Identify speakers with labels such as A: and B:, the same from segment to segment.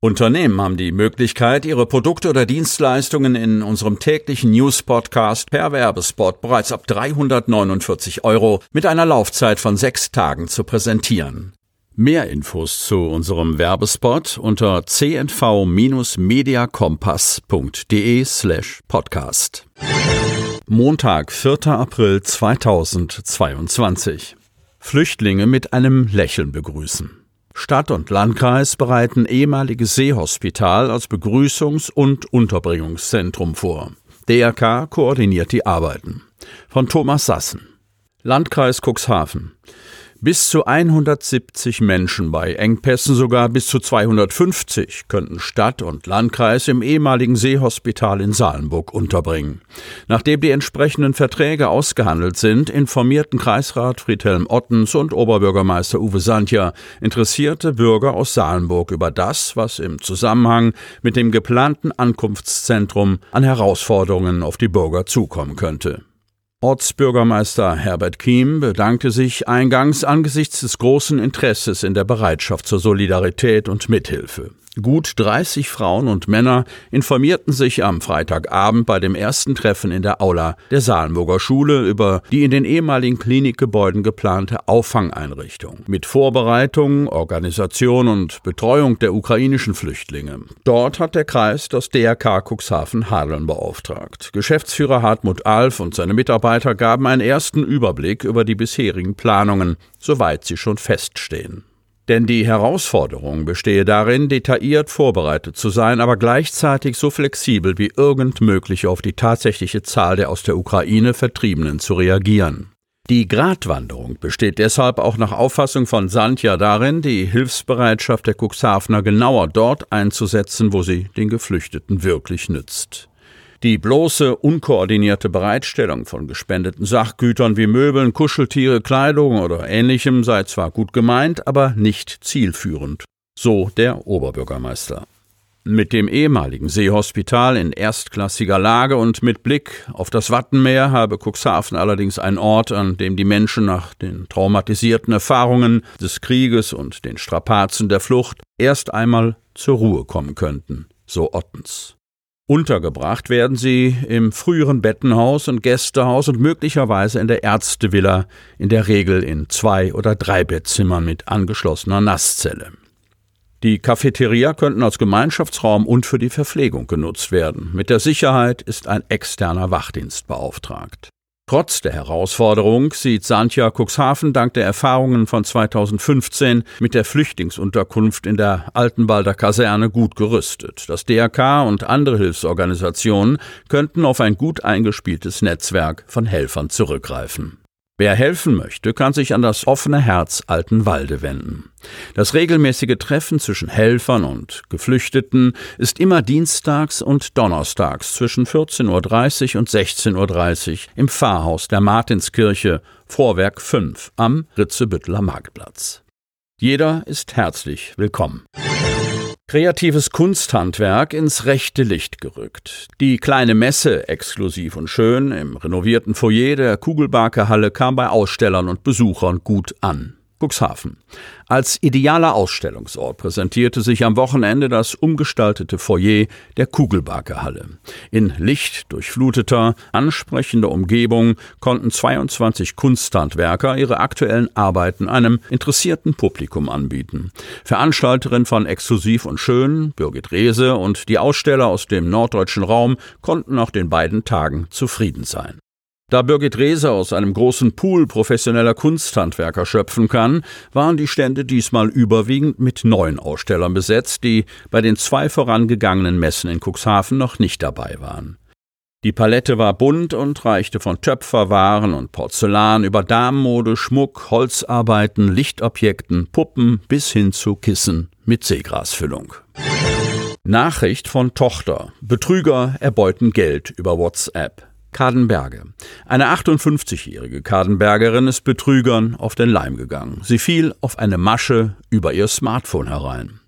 A: Unternehmen haben die Möglichkeit, ihre Produkte oder Dienstleistungen in unserem täglichen News-Podcast per Werbespot bereits ab 349 Euro mit einer Laufzeit von sechs Tagen zu präsentieren. Mehr Infos zu unserem Werbespot unter cnv-mediakompass.de slash podcast. Montag, 4. April 2022. Flüchtlinge mit einem Lächeln begrüßen. Stadt und Landkreis bereiten ehemaliges Seehospital als Begrüßungs- und Unterbringungszentrum vor. DRK koordiniert die Arbeiten. Von Thomas Sassen. Landkreis Cuxhaven bis zu 170 Menschen, bei Engpässen sogar bis zu 250 könnten Stadt und Landkreis im ehemaligen Seehospital in Salenburg unterbringen. Nachdem die entsprechenden Verträge ausgehandelt sind, informierten Kreisrat Friedhelm Ottens und Oberbürgermeister Uwe Sandja interessierte Bürger aus Salenburg über das, was im Zusammenhang mit dem geplanten Ankunftszentrum an Herausforderungen auf die Bürger zukommen könnte. Ortsbürgermeister Herbert Kiem bedankte sich eingangs angesichts des großen Interesses in der Bereitschaft zur Solidarität und Mithilfe. Gut 30 Frauen und Männer informierten sich am Freitagabend bei dem ersten Treffen in der Aula der Salenburger Schule über die in den ehemaligen Klinikgebäuden geplante Auffangeinrichtung mit Vorbereitung, Organisation und Betreuung der ukrainischen Flüchtlinge. Dort hat der Kreis das DRK Cuxhaven Hadeln beauftragt. Geschäftsführer Hartmut Alf und seine Mitarbeiter gaben einen ersten Überblick über die bisherigen Planungen, soweit sie schon feststehen. Denn die Herausforderung bestehe darin, detailliert vorbereitet zu sein, aber gleichzeitig so flexibel wie irgend möglich auf die tatsächliche Zahl der aus der Ukraine Vertriebenen zu reagieren. Die Gratwanderung besteht deshalb auch nach Auffassung von Sandja darin, die Hilfsbereitschaft der Cuxhavener genauer dort einzusetzen, wo sie den Geflüchteten wirklich nützt. Die bloße, unkoordinierte Bereitstellung von gespendeten Sachgütern wie Möbeln, Kuscheltiere, Kleidung oder ähnlichem sei zwar gut gemeint, aber nicht zielführend. So der Oberbürgermeister. Mit dem ehemaligen Seehospital in erstklassiger Lage und mit Blick auf das Wattenmeer habe Cuxhaven allerdings ein Ort, an dem die Menschen nach den traumatisierten Erfahrungen des Krieges und den Strapazen der Flucht erst einmal zur Ruhe kommen könnten, so Ottens. Untergebracht werden sie im früheren Bettenhaus und Gästehaus und möglicherweise in der Ärztevilla, in der Regel in zwei oder drei Bettzimmern mit angeschlossener Nasszelle. Die Cafeteria könnten als Gemeinschaftsraum und für die Verpflegung genutzt werden. Mit der Sicherheit ist ein externer Wachdienst beauftragt. Trotz der Herausforderung sieht Santja Cuxhaven dank der Erfahrungen von 2015 mit der Flüchtlingsunterkunft in der Altenwalder Kaserne gut gerüstet. Das DRK und andere Hilfsorganisationen könnten auf ein gut eingespieltes Netzwerk von Helfern zurückgreifen. Wer helfen möchte, kann sich an das offene Herz Altenwalde wenden. Das regelmäßige Treffen zwischen Helfern und Geflüchteten ist immer dienstags und donnerstags zwischen 14.30 Uhr und 16.30 Uhr im Pfarrhaus der Martinskirche, Vorwerk 5 am Ritzebütteler Marktplatz. Jeder ist herzlich willkommen. Kreatives Kunsthandwerk ins rechte Licht gerückt. Die kleine Messe, exklusiv und schön, im renovierten Foyer der Kugelbarke kam bei Ausstellern und Besuchern gut an. Cuxhaven. Als idealer Ausstellungsort präsentierte sich am Wochenende das umgestaltete Foyer der Kugelbarke In lichtdurchfluteter, ansprechender Umgebung konnten 22 Kunsthandwerker ihre aktuellen Arbeiten einem interessierten Publikum anbieten. Veranstalterin von Exklusiv und Schön, Birgit Rehse und die Aussteller aus dem norddeutschen Raum konnten nach den beiden Tagen zufrieden sein. Da Birgit Reese aus einem großen Pool professioneller Kunsthandwerker schöpfen kann, waren die Stände diesmal überwiegend mit neuen Ausstellern besetzt, die bei den zwei vorangegangenen Messen in Cuxhaven noch nicht dabei waren. Die Palette war bunt und reichte von Töpferwaren und Porzellan über Damenmode, Schmuck, Holzarbeiten, Lichtobjekten, Puppen bis hin zu Kissen mit Seegrasfüllung. Nachricht von Tochter. Betrüger erbeuten Geld über WhatsApp. Kadenberge. Eine 58-jährige Kadenbergerin ist Betrügern auf den Leim gegangen. Sie fiel auf eine Masche über ihr Smartphone herein.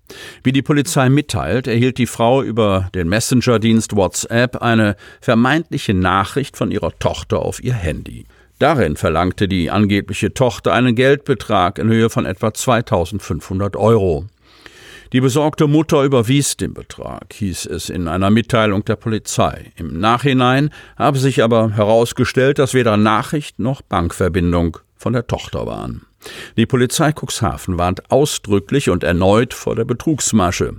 A: Wie die Polizei mitteilt, erhielt die Frau über den Messenger-Dienst WhatsApp eine vermeintliche Nachricht von ihrer Tochter auf ihr Handy. Darin verlangte die angebliche Tochter einen Geldbetrag in Höhe von etwa 2500 Euro. Die besorgte Mutter überwies den Betrag, hieß es in einer Mitteilung der Polizei. Im Nachhinein habe sich aber herausgestellt, dass weder Nachricht noch Bankverbindung von der Tochter waren. Die Polizei Cuxhaven warnt ausdrücklich und erneut vor der Betrugsmasche.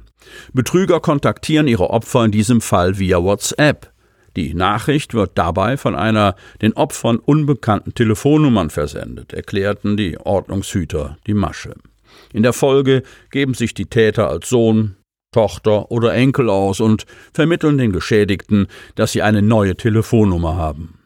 A: Betrüger kontaktieren ihre Opfer in diesem Fall via WhatsApp. Die Nachricht wird dabei von einer den Opfern unbekannten Telefonnummern versendet, erklärten die Ordnungshüter die Masche. In der Folge geben sich die Täter als Sohn, Tochter oder Enkel aus und vermitteln den Geschädigten, dass sie eine neue Telefonnummer haben.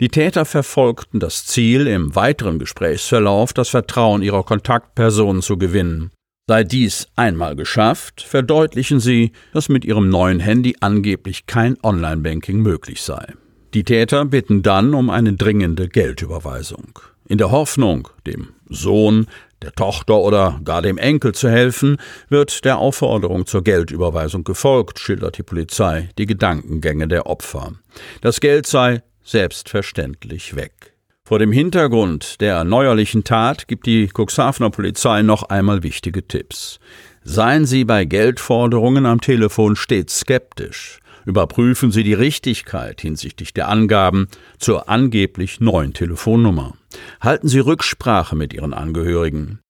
A: Die Täter verfolgten das Ziel, im weiteren Gesprächsverlauf das Vertrauen ihrer Kontaktpersonen zu gewinnen. Sei dies einmal geschafft, verdeutlichen sie, dass mit ihrem neuen Handy angeblich kein Online-Banking möglich sei. Die Täter bitten dann um eine dringende Geldüberweisung. In der Hoffnung, dem Sohn der Tochter oder gar dem Enkel zu helfen, wird der Aufforderung zur Geldüberweisung gefolgt, schildert die Polizei die Gedankengänge der Opfer. Das Geld sei selbstverständlich weg. Vor dem Hintergrund der neuerlichen Tat gibt die Cuxhavener Polizei noch einmal wichtige Tipps. Seien Sie bei Geldforderungen am Telefon stets skeptisch. Überprüfen Sie die Richtigkeit hinsichtlich der Angaben zur angeblich neuen Telefonnummer. Halten Sie Rücksprache mit Ihren Angehörigen.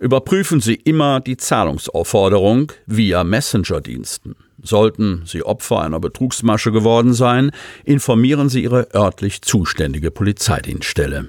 A: Überprüfen Sie immer die Zahlungsaufforderung via Messenger-Diensten. Sollten Sie Opfer einer Betrugsmasche geworden sein, informieren Sie Ihre örtlich zuständige Polizeidienststelle.